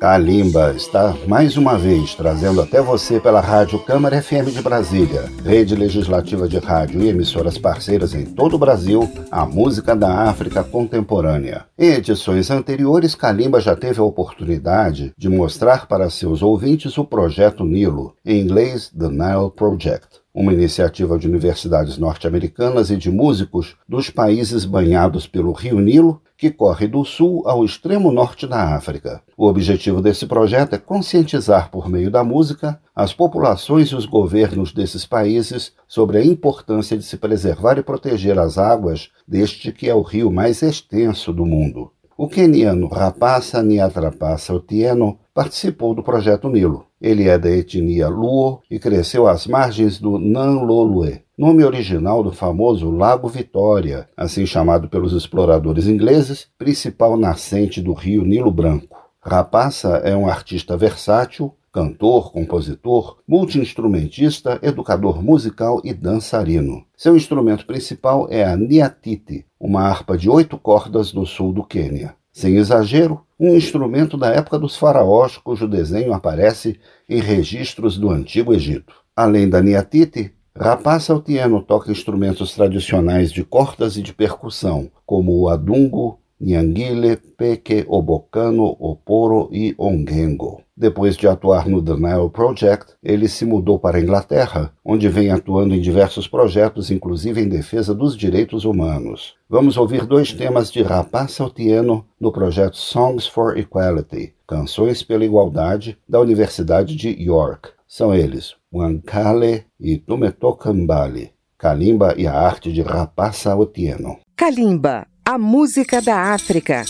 Kalimba está mais uma vez trazendo até você pela Rádio Câmara FM de Brasília, rede legislativa de rádio e emissoras parceiras em todo o Brasil, a música da África contemporânea. Em edições anteriores, Kalimba já teve a oportunidade de mostrar para seus ouvintes o projeto Nilo, em inglês The Nile Project uma iniciativa de universidades norte-americanas e de músicos dos países banhados pelo Rio Nilo que corre do sul ao extremo norte da África. O objetivo desse projeto é conscientizar por meio da música as populações e os governos desses países sobre a importância de se preservar e proteger as águas deste que é o rio mais extenso do mundo. O queniano Rapassa Niatrapassa Otieno participou do projeto Nilo. Ele é da etnia Luo e cresceu às margens do Nanlolue, nome original do famoso Lago Vitória, assim chamado pelos exploradores ingleses, principal nascente do rio Nilo Branco. Rapaça é um artista versátil, cantor, compositor, multiinstrumentista, educador musical e dançarino. Seu instrumento principal é a niatite, uma harpa de oito cordas do sul do Quênia. Sem exagero, um instrumento da época dos faraós cujo desenho aparece em registros do Antigo Egito. Além da niatite, Rapaça Altieno toca instrumentos tradicionais de cordas e de percussão, como o adungo, nyanguile, peque, obocano, oporo e ongengo. Depois de atuar no The Nile Project, ele se mudou para a Inglaterra, onde vem atuando em diversos projetos, inclusive em defesa dos direitos humanos. Vamos ouvir dois temas de Rapaça Altieno no projeto Songs for Equality, Canções pela Igualdade, da Universidade de York. São eles Wankale e Tumetokambali, Kalimba e a arte de Rapassa Otieno. Kalimba, a música da África.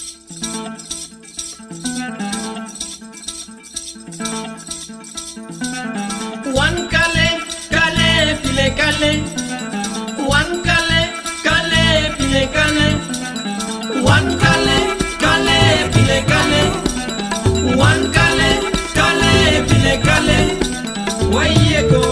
Wankale, kale, pile kale. Wankale, kale, pile kale. Wankale, kale, pile kale. Wankale, kale, pile kale. Wayeko,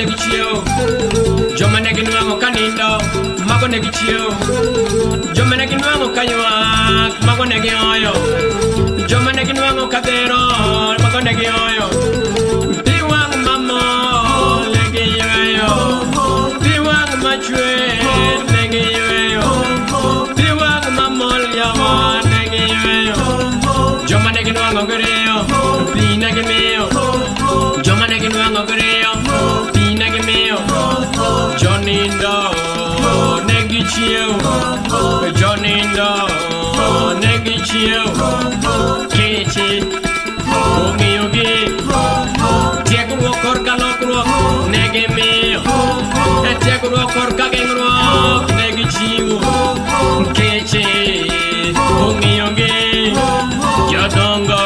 mabone gichio jomane ginwang'o kanindo. Mabone gichio jomane mago kaywak mabone gioyo jomane ginwang'o kadhero Kete, ogi ogi. Tiago lokruo, negi meo. Tiago ruo korka gengruo, negi chiu. Kete, ogi ogi. Yodongo,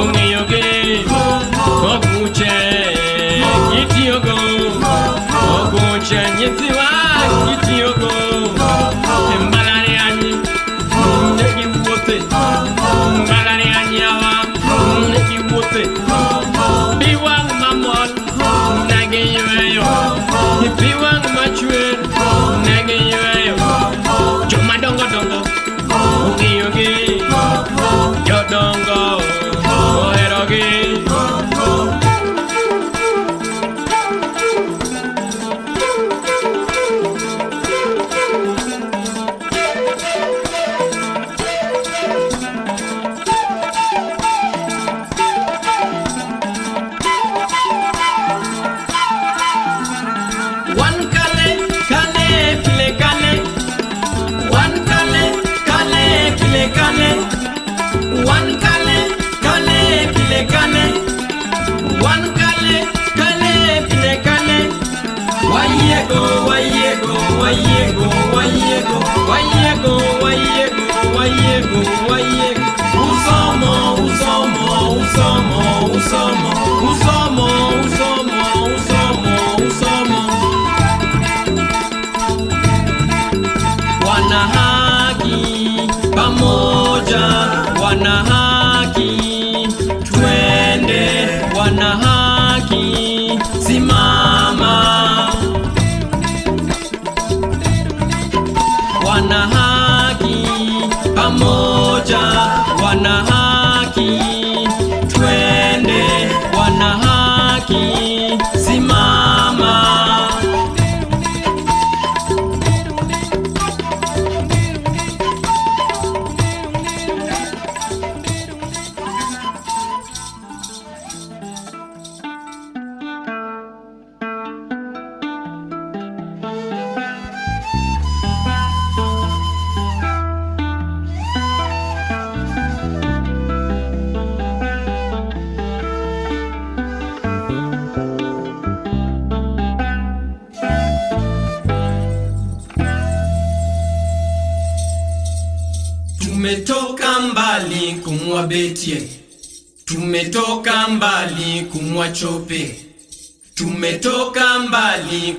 ogi ogi. Oguche, Yitiwa,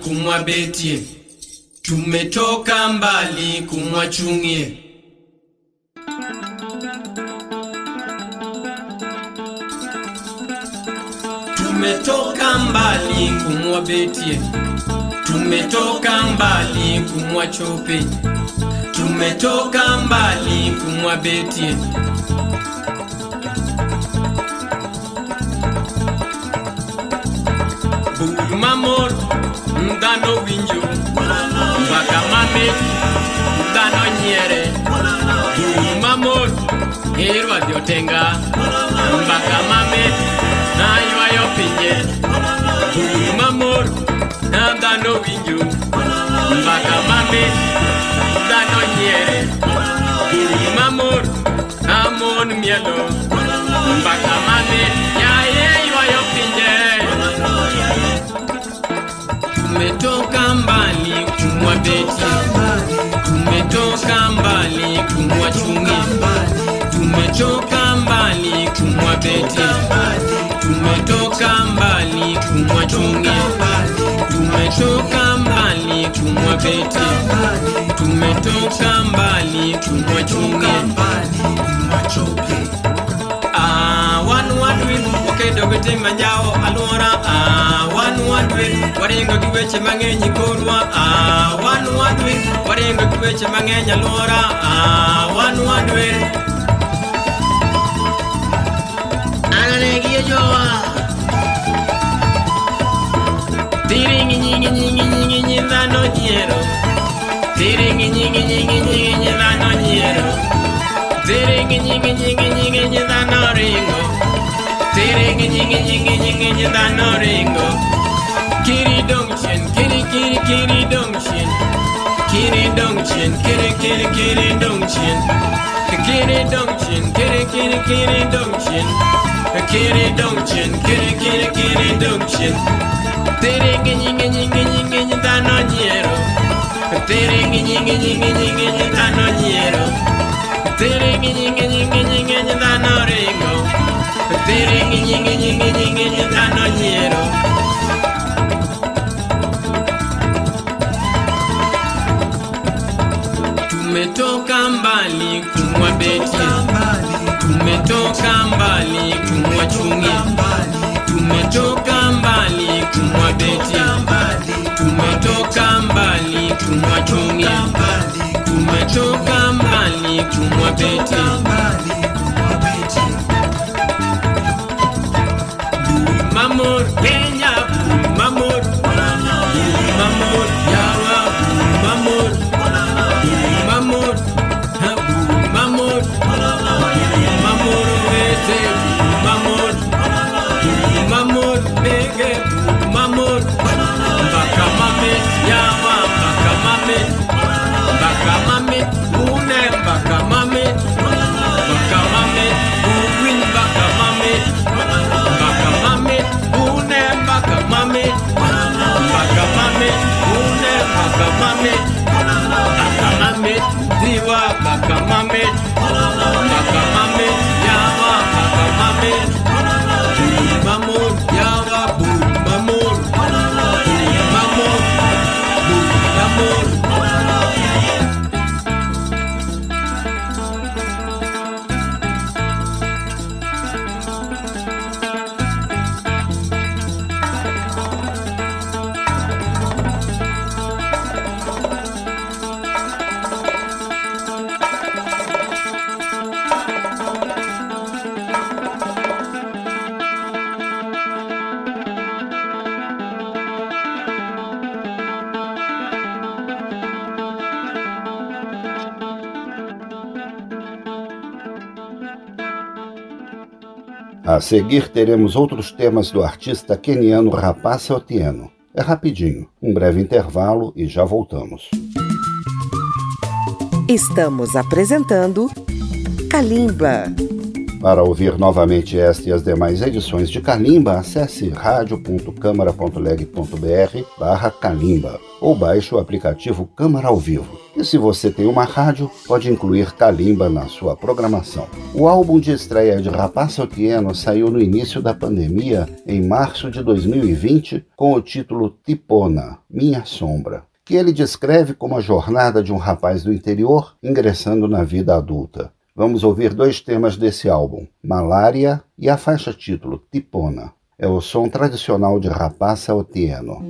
kumwabetie, tumetoka mbali kumwachungie. Tumetoka mbali kumwabetie, tumetoka mbali kumwachope, tumetoka mbali kumwabetie no winjo Mbaka mame Dhano nyiere Dum mamos Irwadhi otenga Mbaka mame Naywayo pinje Dum mamor Dhano winjo Mbaka mame Dhano nyiere Dum mamor Amon mielo Mbaka mame Yaye ywayo pinje Tumetoka mbali kumwa beti, tumetoka mbali kumwa chungi, tumetoka mbali kumwa beti, tumetoka mbali kumwa chungi, tumetoka mbali kumwa beti, tumetoka mbali kumwa chungi. tumetoka mbali kumwa wadwi gi tim manjawo alwora ah, wan wadwi waringo gi weche mang'eny korwa ah, wan wadwi waringo gi weche mang'eny alwora ah, wan wadwi ananegi jowa tiringi nyingi nyingi nyingi nyi dhano nyiero tiringi nyingi nyingi kitty kitty don't chin. Kitty don't chin, kitty kitty kitty don't chin. Kitty don't chin, kitty kitty kitty don't chin. Tere ginyi ginyi ginyi ginyi dano nyero. Tere ginyi ginyi ginyi ginyi dano nyero. Tere ginyi ginyi ginyi ginyi dano ringo. Tere ginyi ginyi ginyi ginyi dano nyero. Tumetoka mbali kumwa chungi tumetoka mbali kumwa beti tumetoka mbali kumwa chungi tumetoka mbali kumwa beti seguir teremos outros temas do artista keniano Rapace Otieno. É rapidinho, um breve intervalo e já voltamos. Estamos apresentando Kalimba. Para ouvir novamente esta e as demais edições de Kalimba, acesse radio.câmara.leg.br barra Kalimba ou baixe o aplicativo Câmara ao Vivo. E se você tem uma rádio, pode incluir Kalimba na sua programação. O álbum de estreia de Rapaz Otieno saiu no início da pandemia, em março de 2020, com o título Tipona, Minha Sombra que ele descreve como a jornada de um rapaz do interior ingressando na vida adulta. Vamos ouvir dois temas desse álbum, Malária e a faixa título Tipona. É o som tradicional de Rapaça Otieno.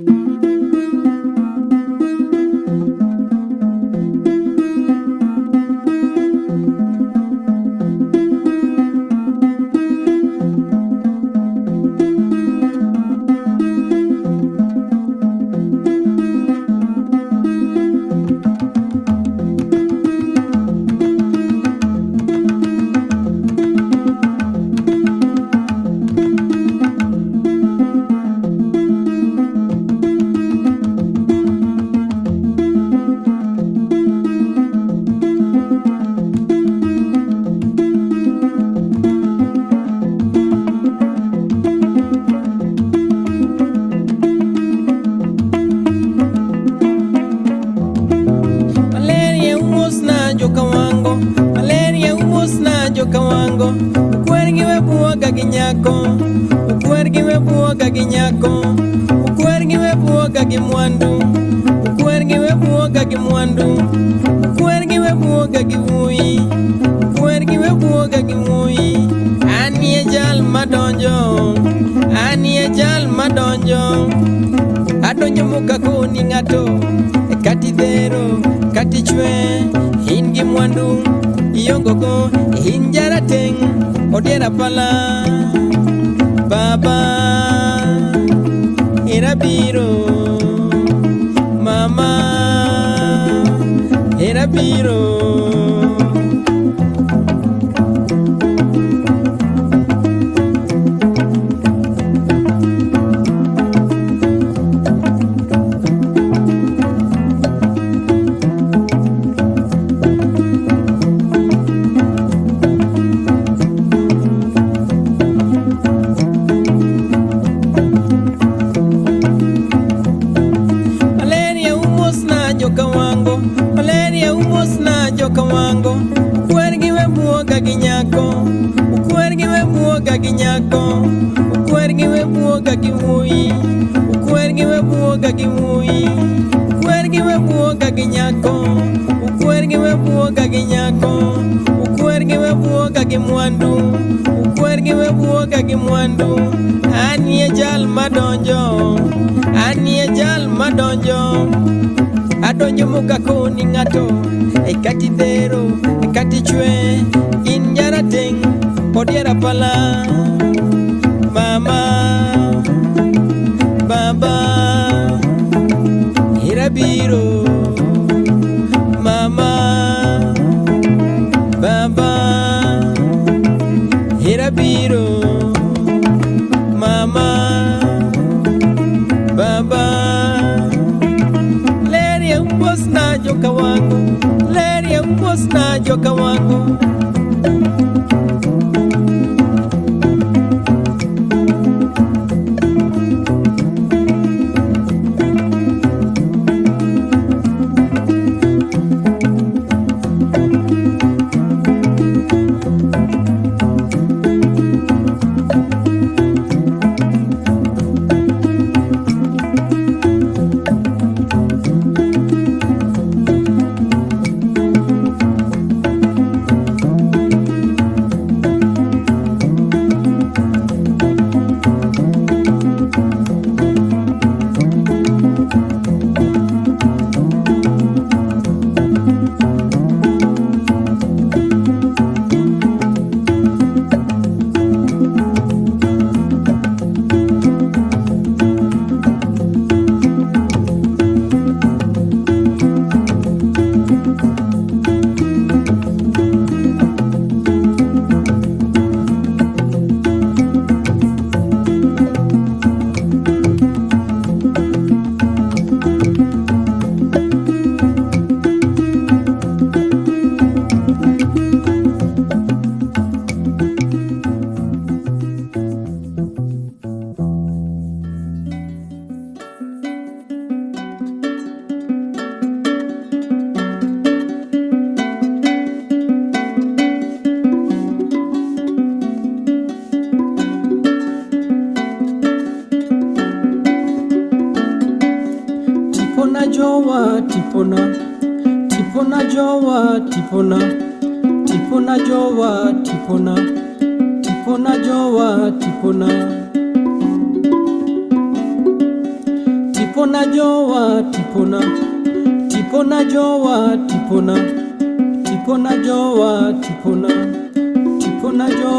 yongoko injara teng odiera pala baba era biro mama era biro kuvuga ko ni nka do reka kitero Krishna joka wangu.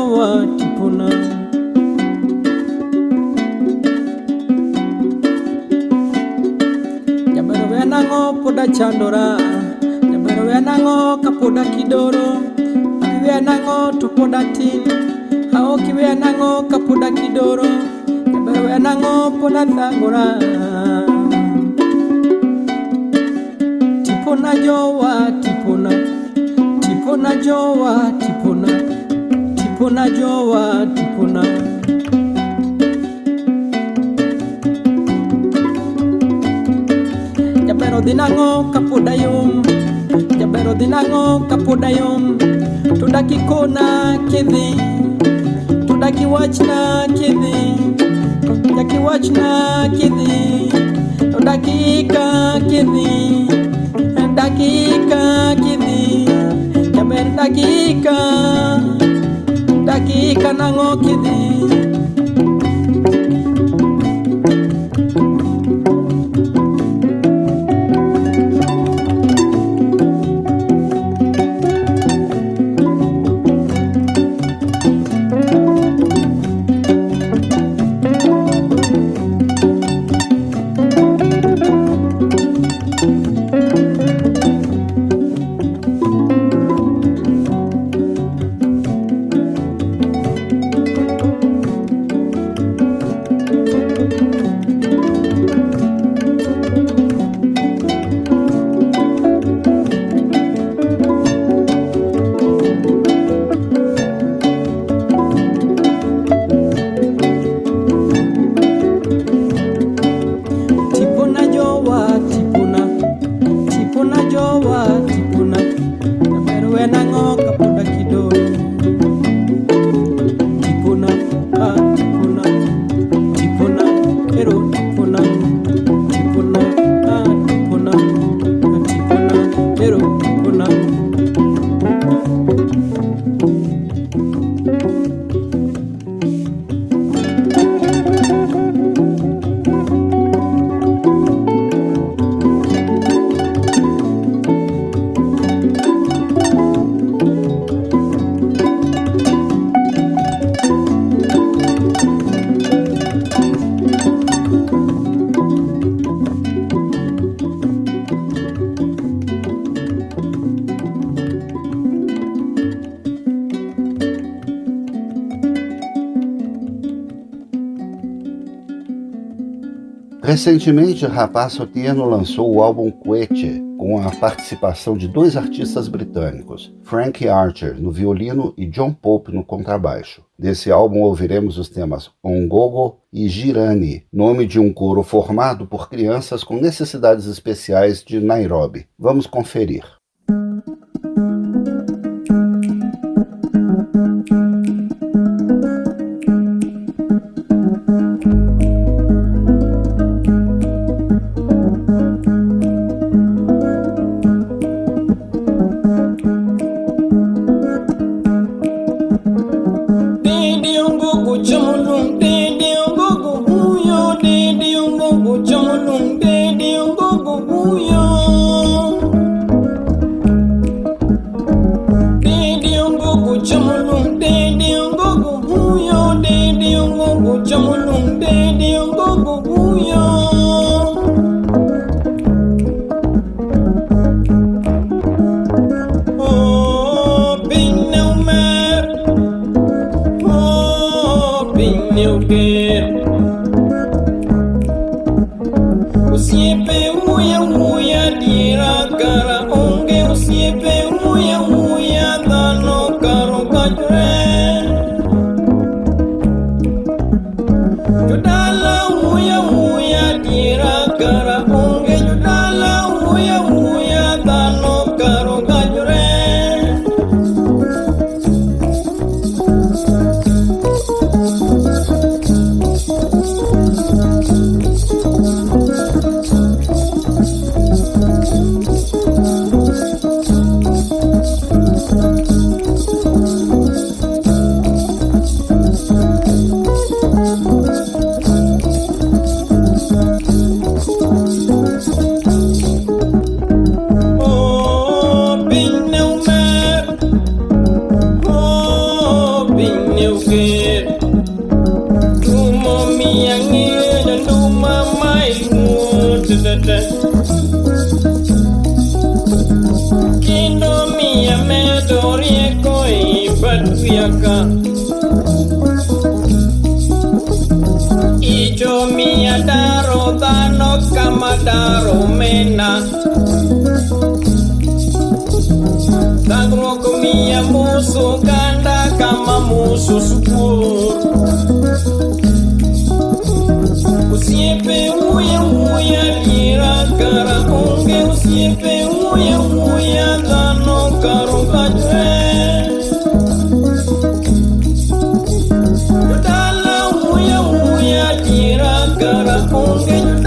Jowa tipona. Jabero we nango poda chandora. Jabero we kapoda kidoro. We nango to poda tin aoki we kapoda kidoro. Jabero we nango poda thagora tipona jowa tipona. Tipona jowa tipona tikuna jowa tikuna jabero dhinang'o kapodayom jabero dhinang'o kapodayom tudaki kona kidhi tudaki wachna kidhi tudaki wachna kidhi tudakika kidhi dakiika kidhi jaber kithi. Dakika nang'o kidhi Recentemente, Rapaz Sotieno lançou o álbum Quete, com a participação de dois artistas britânicos, Frank Archer no violino e John Pope no contrabaixo. Desse álbum ouviremos os temas Ongogo e Girani, nome de um coro formado por crianças com necessidades especiais de Nairobi. Vamos conferir. boca. Ijo miya daro dano kama daro mena. Dagro kumiya musu kanda kama musu sukur. Usiepe pues uya uya lira kara unge usiepe uya uya dano karo kajwe. Oh.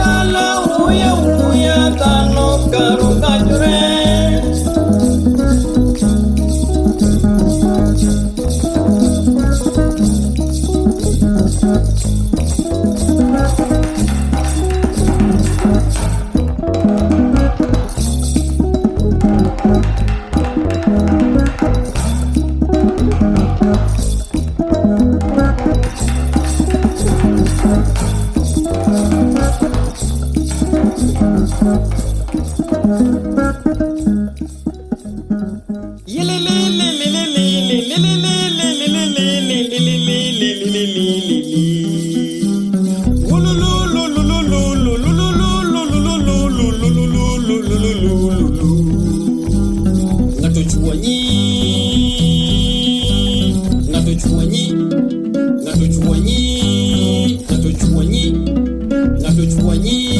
我一。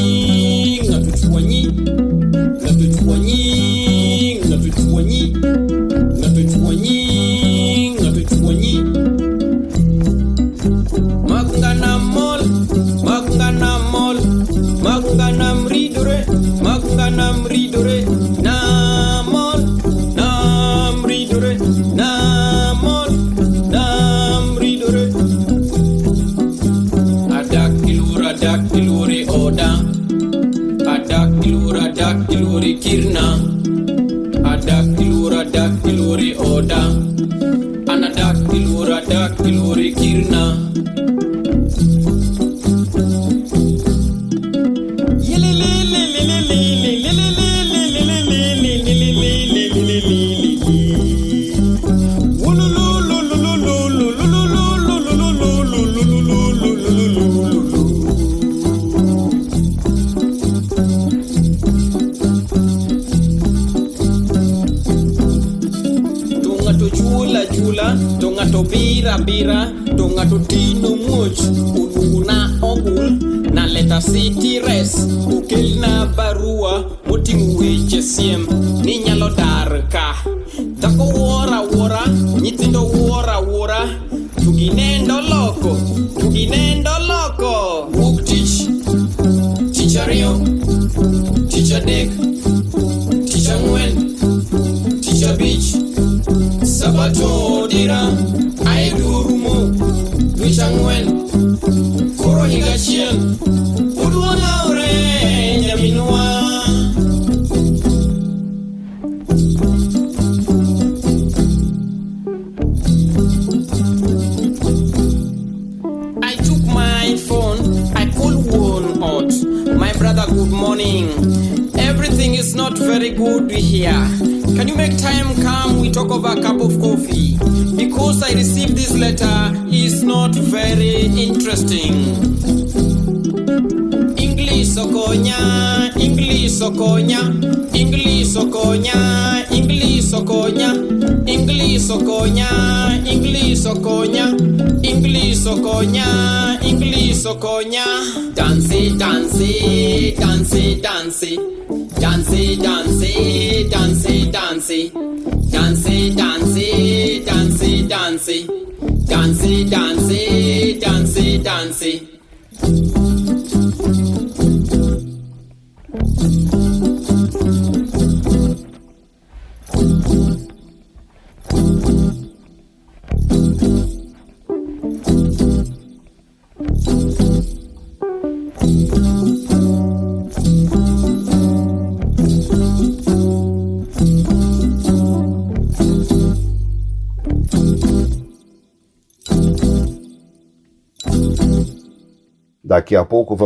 négocier.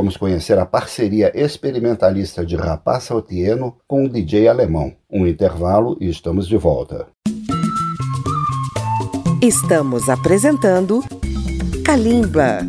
Vamos conhecer a parceria experimentalista de Rapaz Saltieno com o DJ alemão. Um intervalo e estamos de volta. Estamos apresentando Kalimba.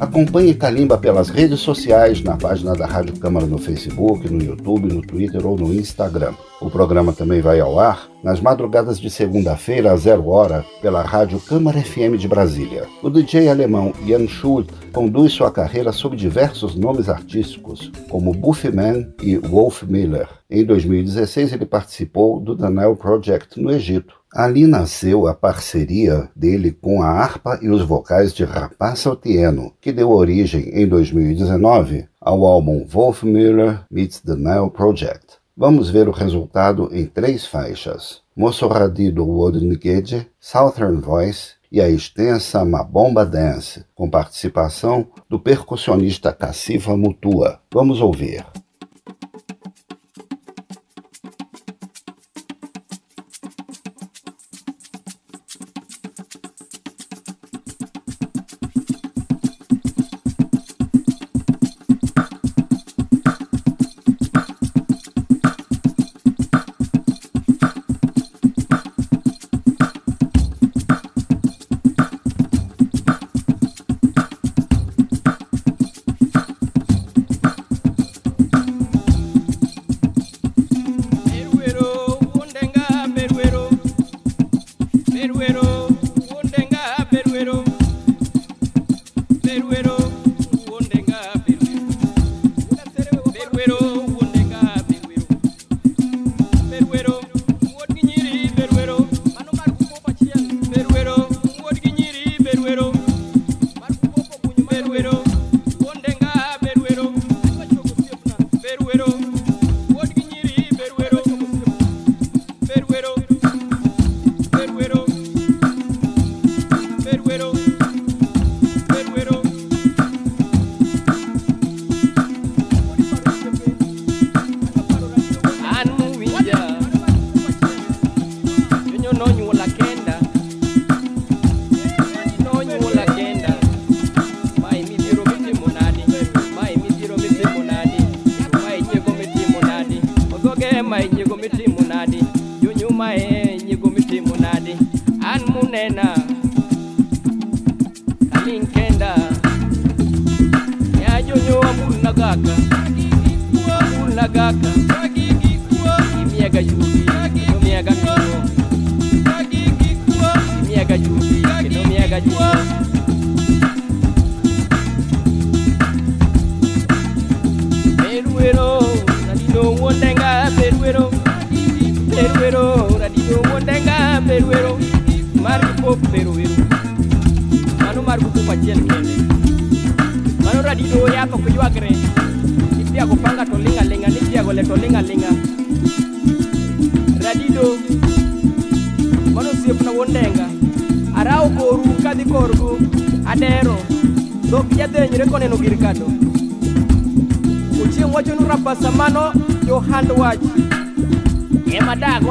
Acompanhe Calimba pelas redes sociais, na página da Rádio Câmara no Facebook, no YouTube, no Twitter ou no Instagram. O programa também vai ao ar nas madrugadas de segunda-feira às zero hora pela Rádio Câmara FM de Brasília. O DJ alemão Jan Schult conduz sua carreira sob diversos nomes artísticos, como Buffyman e Wolf Miller. Em 2016 ele participou do Daniel Project no Egito. Ali nasceu a parceria dele com a harpa e os vocais de Rapaz Otieno, que deu origem em 2019 ao álbum Wolf Miller Meets the Nile Project. Vamos ver o resultado em três faixas: Mossorradi do Wodnigede, Southern Voice e a extensa Mabomba Dance, com participação do percussionista Cassifa Mutua. Vamos ouvir.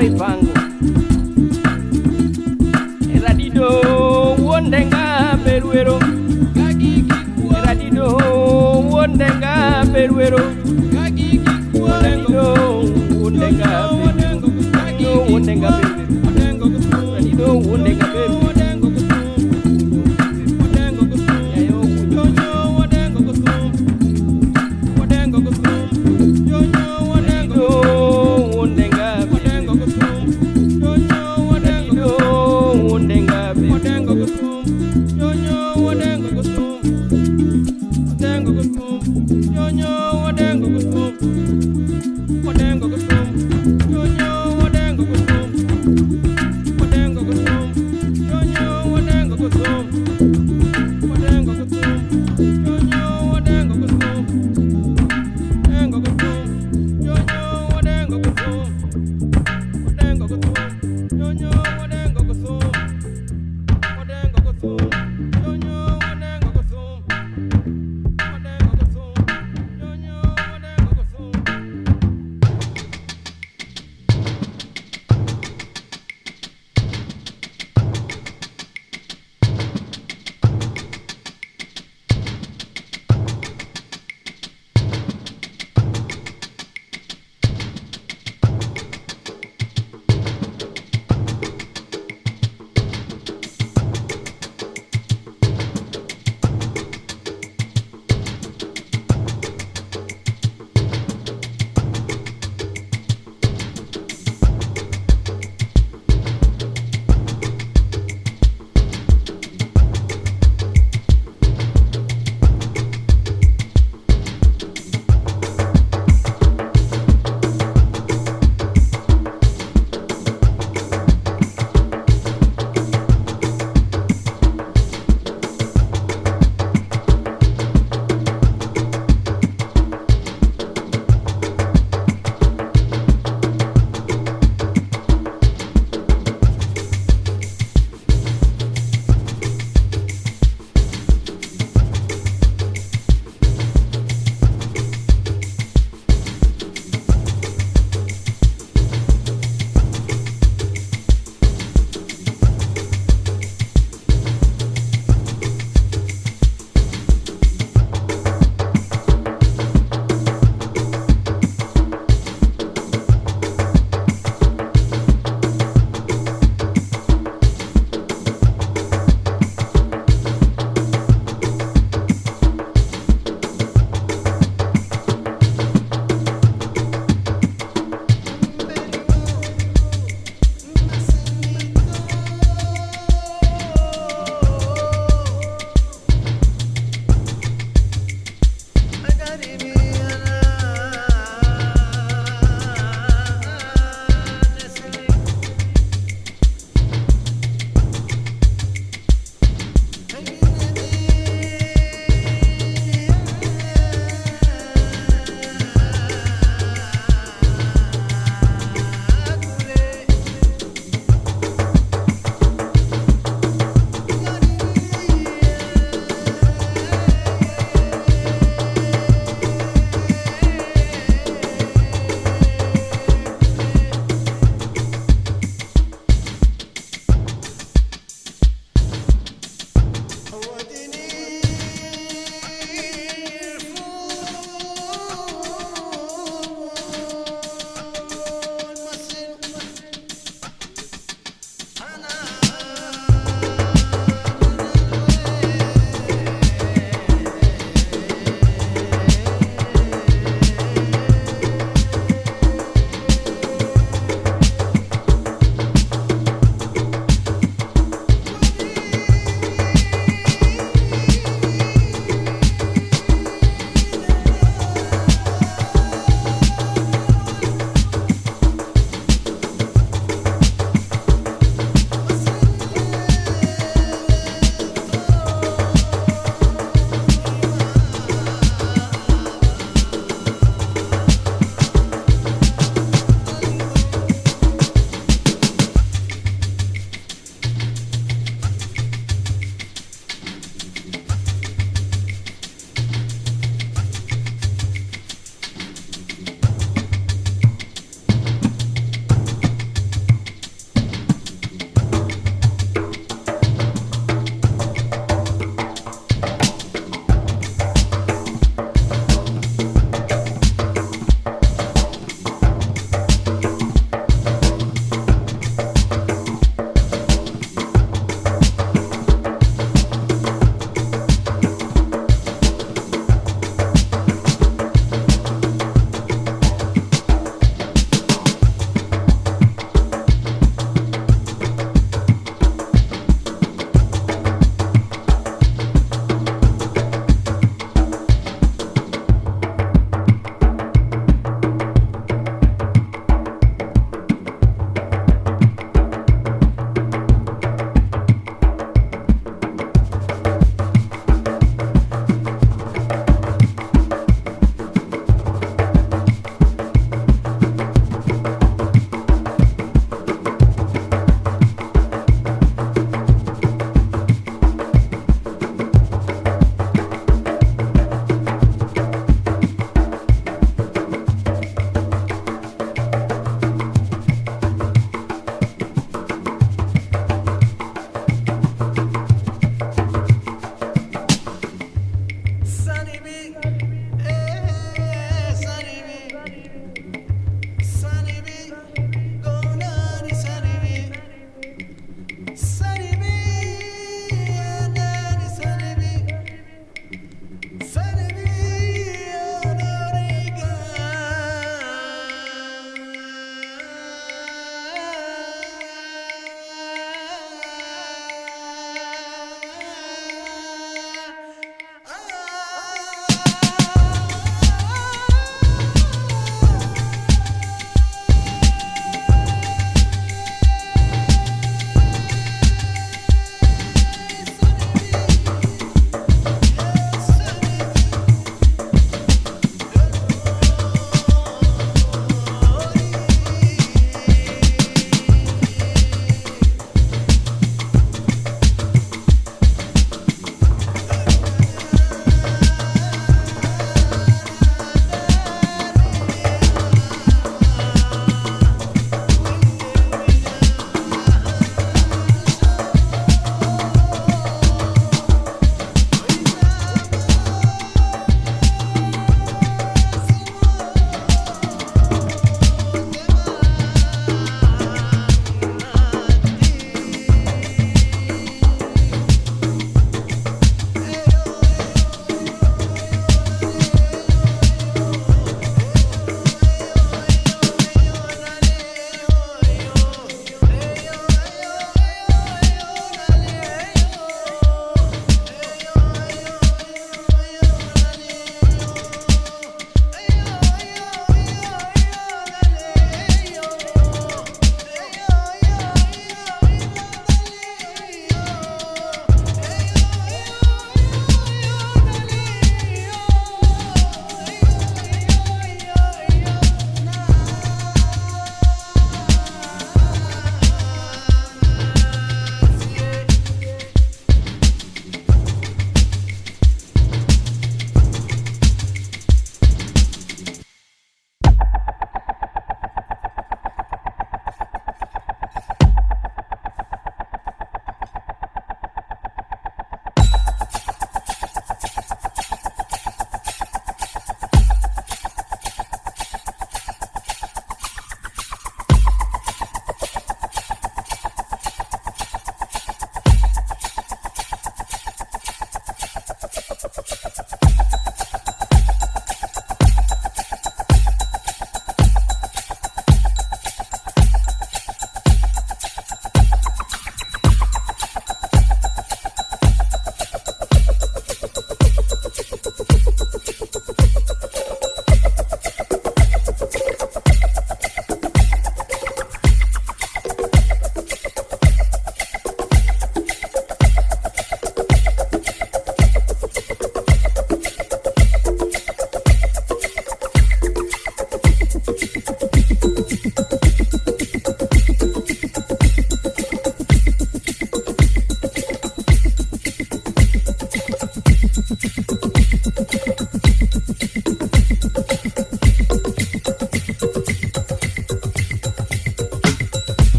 moy bangu eradido wondenga berwero eradido wondenga berwero eradido wondenga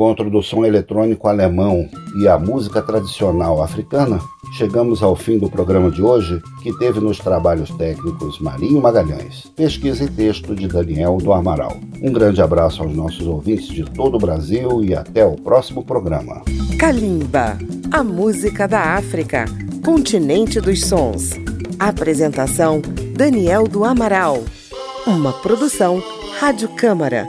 encontro do som eletrônico alemão e a música tradicional africana, chegamos ao fim do programa de hoje, que teve nos trabalhos técnicos Marinho Magalhães, pesquisa e texto de Daniel do Amaral. Um grande abraço aos nossos ouvintes de todo o Brasil e até o próximo programa. Kalimba, a música da África, continente dos sons. Apresentação Daniel do Amaral. Uma produção Rádio Câmara,